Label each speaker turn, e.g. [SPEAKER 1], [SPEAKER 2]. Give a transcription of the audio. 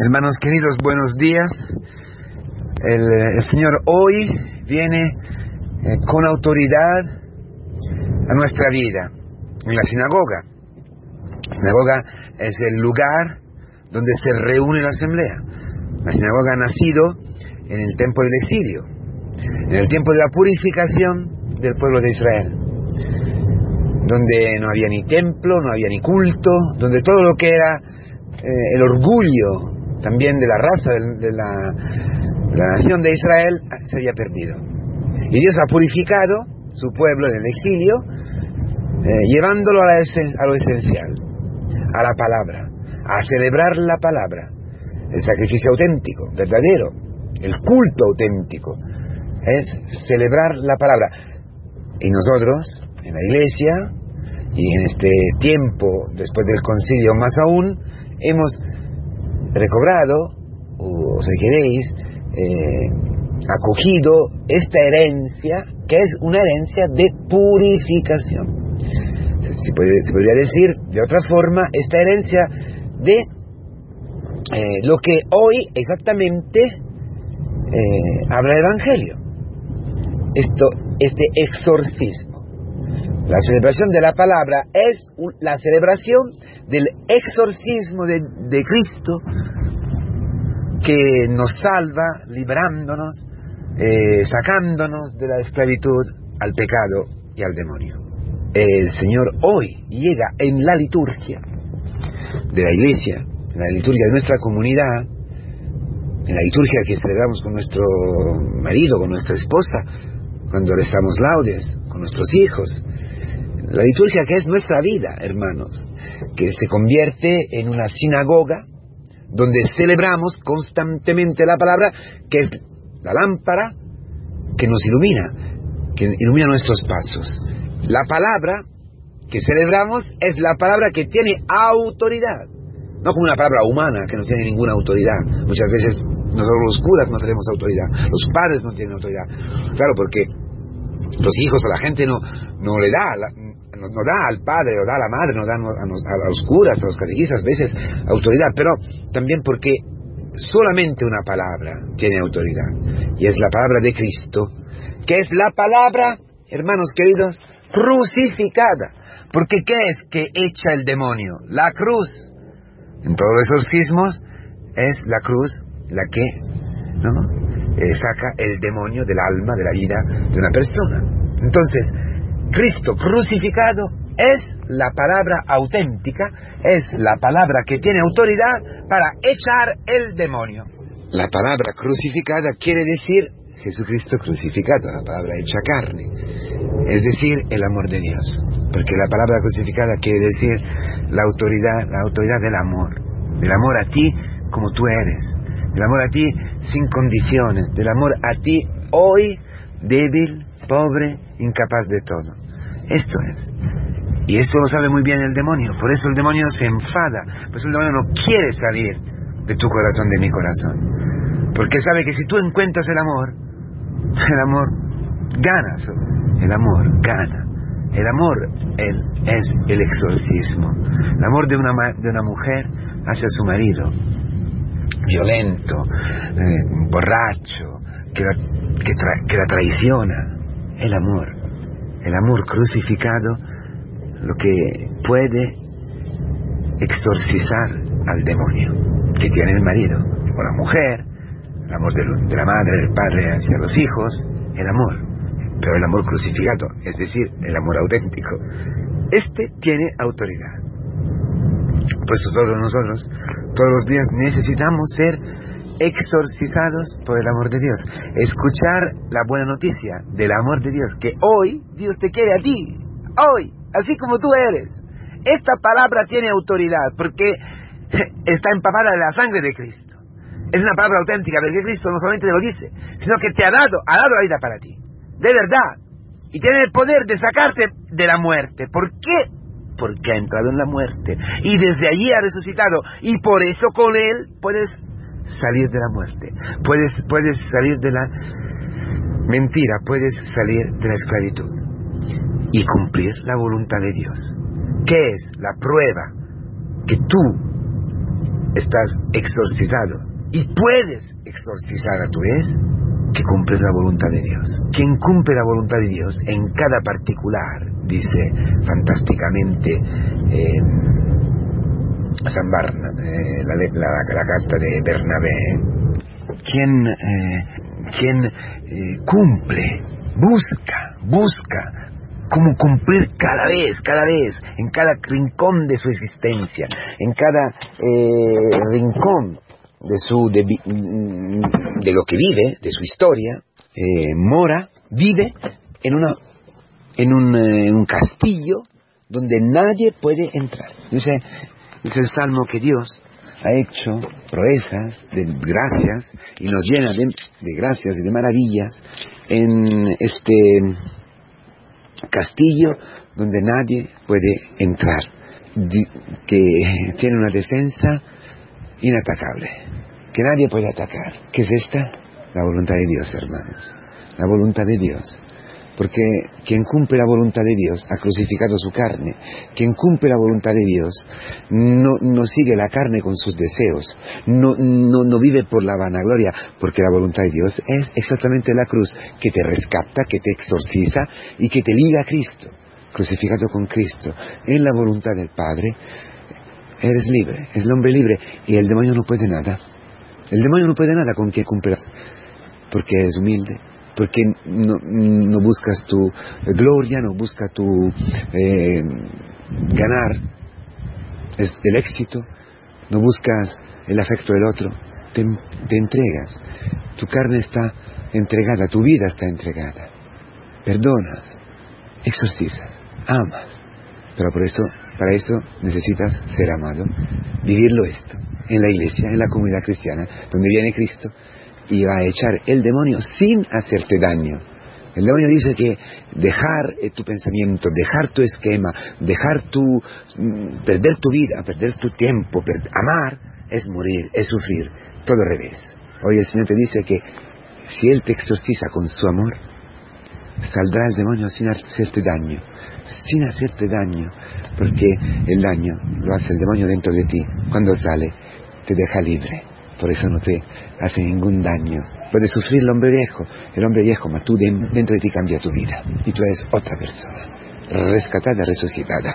[SPEAKER 1] Hermanos queridos, buenos días. El, el Señor hoy viene eh, con autoridad a nuestra vida en la sinagoga. La sinagoga es el lugar donde se reúne la asamblea. La sinagoga ha nacido en el tiempo del exilio, en el tiempo de la purificación del pueblo de Israel, donde no había ni templo, no había ni culto, donde todo lo que era eh, el orgullo también de la raza de, la, la, nación de Israel se había perdido. Y Dios ha purificado su pueblo en el exilio, eh, llevándolo a, la, a lo esencial, a la palabra, a celebrar la palabra, el sacrificio auténtico, verdadero, el culto auténtico, es celebrar la palabra. Y nosotros, en la iglesia, y en este tiempo, después del concilio más aún, hemos recobrado, o si queréis, eh, acogido esta herencia, que es una herencia de purificación. Se, puede, se podría decir de otra forma, esta herencia de eh, lo que hoy exactamente eh, habla el Evangelio. Esto, este exorcismo. La celebración de la palabra es la celebración del exorcismo de, Cristo que nos salva, librándonos, eh, sacándonos de la esclavitud al pecado y al demonio. El Señor hoy llega en la liturgia de la iglesia, en la liturgia de nuestra comunidad, en la liturgia que celebramos con nuestro marido, con nuestra esposa, cuando rezamos laudes, con nuestros hijos, la liturgia que es nuestra vida, hermanos, que se convierte en una sinagoga donde celebramos constantemente la palabra, que es la lámpara que nos ilumina, que ilumina nuestros pasos. La palabra que celebramos es la palabra que tiene autoridad, no como una palabra humana que no tiene ninguna autoridad. Muchas veces nosotros los curas no tenemos autoridad, los padres no tienen autoridad. Claro, porque los hijos a la gente no, no le da, no, no, da al padre, o da a la madre, no da a, los curas, a los catequistas, a veces autoridad, pero también porque solamente una palabra tiene autoridad, y es la palabra de Cristo, que es la palabra, hermanos queridos, crucificada. Porque ¿qué es que echa el demonio? La cruz. En todos los exorcismos es la cruz la que eh, saca el demonio del alma, de la vida de una persona. Entonces, Cristo crucificado es la palabra auténtica, es la palabra que tiene autoridad para echar el demonio. La palabra crucificada quiere decir Jesucristo crucificado, la palabra hecha carne, es decir, el amor de Dios, porque la palabra crucificada quiere decir la autoridad, la autoridad del amor, del amor a ti como tú eres, del amor a ti sin condiciones, del amor a ti hoy débil, pobre, incapaz de todo. Esto es. Y esto lo sabe muy bien el demonio. Por eso el demonio se enfada. Por eso el demonio no quiere salir de tu corazón, de mi corazón. Porque sabe que si tú encuentras el amor, el amor gana. El amor gana. El amor es el exorcismo. El amor de una, de una mujer hacia su marido. Violento, eh, borracho, que la, que la traiciona. El amor el amor crucificado lo que puede exorcizar al demonio que tiene el marido o la mujer, el amor de, la madre, del padre hacia los hijos, el amor, pero el amor crucificado, es decir, el amor auténtico, este tiene autoridad. Pues todos nosotros, todos los días necesitamos ser exorcizados por el amor de Dios. Escuchar la buena noticia del amor de Dios, que hoy Dios te quiere a ti, hoy, así como tú eres. Esta palabra tiene autoridad porque está empapada de la sangre de Cristo. Es una palabra auténtica, porque Cristo no solamente te lo dice, sino que te ha dado, ha dado la vida para ti. De verdad. Y tiene el poder de sacarte de la muerte. ¿Por qué? Porque ha entrado en la muerte. Y desde allí ha resucitado. Y por eso con Él puedes salir de la muerte, puedes, puedes salir de la mentira, puedes salir de la esclavitud y cumplir la voluntad de Dios. ¿Qué es la prueba que tú estás exorcizado y puedes exorcizar a tu vez, que cumples la voluntad de Dios. Quien cumple la voluntad de Dios en cada particular, dice fantásticamente eh, San Barna, eh, la, carta de Bernabé, quien, eh, quien cumple, busca, busca cómo cumplir cada vez, cada vez, en cada rincón de su existencia, en cada rincón de, su, de, de, lo que vive, de su historia, mora, vive en una en un, eh, un castillo donde nadie puede entrar. Dice, dice el Salmo que Dios ha hecho proezas de gracias y nos llena de, de, gracias y de maravillas en este castillo donde nadie puede entrar, que tiene una defensa inatacable, que nadie puede atacar. ¿Qué es esta? La voluntad de Dios, hermanos. La voluntad de Dios porque quien cumple la voluntad de Dios ha crucificado su carne. Quien cumple la voluntad de Dios no, sigue la carne con sus deseos, no, no, vive por la vanagloria, porque la voluntad de Dios es exactamente la cruz que te rescata, que te exorciza y que te liga a Cristo. Crucificado con Cristo, en la voluntad del Padre, eres libre, es el hombre libre y el demonio no puede nada. El demonio no puede nada con quien cumple, porque es humilde, porque no, buscas tu gloria, no buscas tu eh, ganar el éxito, no buscas el afecto del otro, te, te entregas, tu carne está entregada, tu vida está entregada, perdonas, exorcizas, amas, pero por eso, para eso necesitas ser amado, vivirlo esto, en la iglesia, en la comunidad cristiana, donde viene Cristo, y va a echar el demonio sin hacerte daño. El demonio dice que dejar eh, tu pensamiento, dejar tu esquema, dejar tu, mm, perder tu vida, perder tu tiempo, amar es morir, es sufrir, todo al revés. Hoy el Señor te dice que si Él te exorciza con su amor, saldrá el demonio sin hacerte daño, sin hacerte daño, porque el daño lo hace el demonio dentro de ti. Cuando sale, te deja libre por eso no te hace ningún daño. Puedes sufrir el hombre viejo, el hombre viejo, pero tú dentro de ti cambia tu vida y tú eres otra persona, rescatada, resucitada.